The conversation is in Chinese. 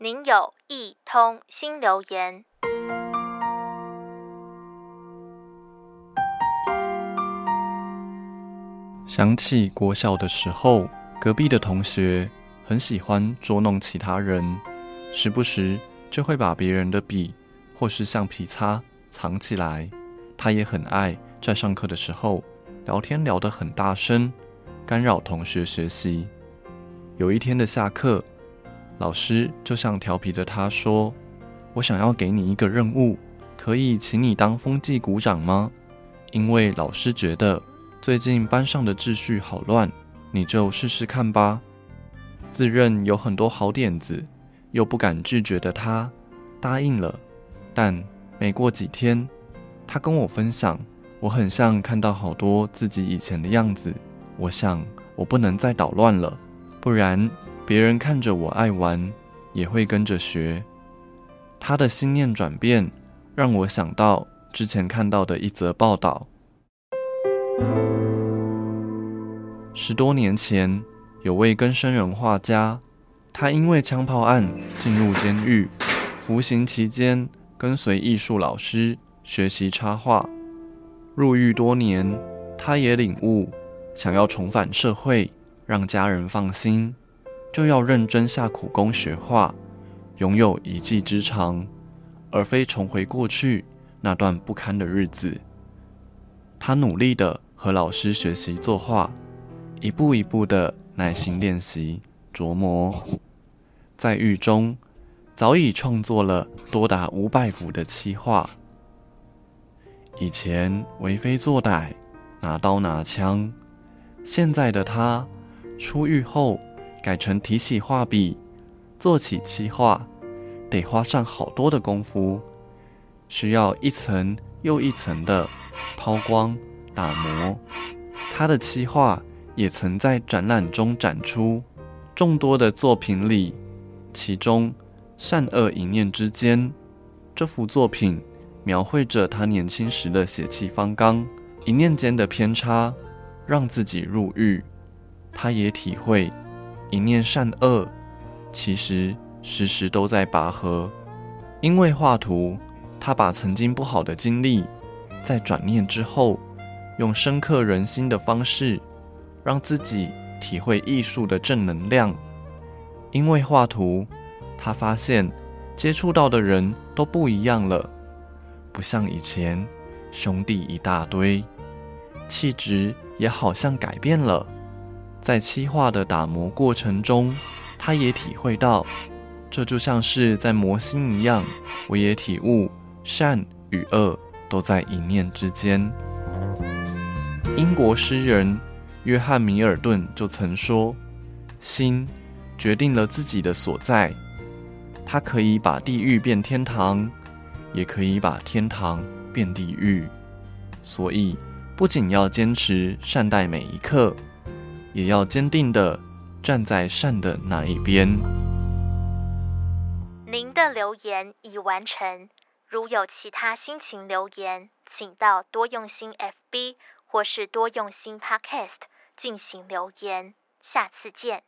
您有一通新留言。想起国小的时候，隔壁的同学很喜欢捉弄其他人，时不时就会把别人的笔或是橡皮擦藏起来。他也很爱在上课的时候聊天聊得很大声，干扰同学学习。有一天的下课，老师就向调皮的他说：“我想要给你一个任务，可以请你当风纪股长吗？因为老师觉得最近班上的秩序好乱，你就试试看吧。”自认有很多好点子，又不敢拒绝的他答应了。但没过几天，他跟我分享，我很像看到好多自己以前的样子。我想，我不能再捣乱了。不然，别人看着我爱玩，也会跟着学。他的心念转变，让我想到之前看到的一则报道。十多年前，有位根生人画家，他因为枪炮案进入监狱，服刑期间跟随艺术老师学习插画。入狱多年，他也领悟，想要重返社会。让家人放心，就要认真下苦功学画，拥有一技之长，而非重回过去那段不堪的日子。他努力地和老师学习作画，一步一步地耐心练习琢磨，在狱中早已创作了多达五百幅的漆画。以前为非作歹，拿刀拿枪，现在的他。出狱后，改成提起画笔，做起漆画，得花上好多的功夫，需要一层又一层的抛光、打磨。他的漆画也曾在展览中展出，众多的作品里，其中《善恶一念之间》这幅作品，描绘着他年轻时的血气方刚，一念间的偏差，让自己入狱。他也体会，一念善恶，其实时时都在拔河。因为画图，他把曾经不好的经历，在转念之后，用深刻人心的方式，让自己体会艺术的正能量。因为画图，他发现接触到的人都不一样了，不像以前兄弟一大堆，气质也好像改变了。在漆画的打磨过程中，他也体会到，这就像是在磨心一样。我也体悟，善与恶都在一念之间。英国诗人约翰·米尔顿就曾说：“心决定了自己的所在，他可以把地狱变天堂，也可以把天堂变地狱。所以，不仅要坚持善待每一刻。”也要坚定地站在善的那一边。您的留言已完成。如有其他心情留言，请到多用心 FB 或是多用心 Podcast 进行留言。下次见。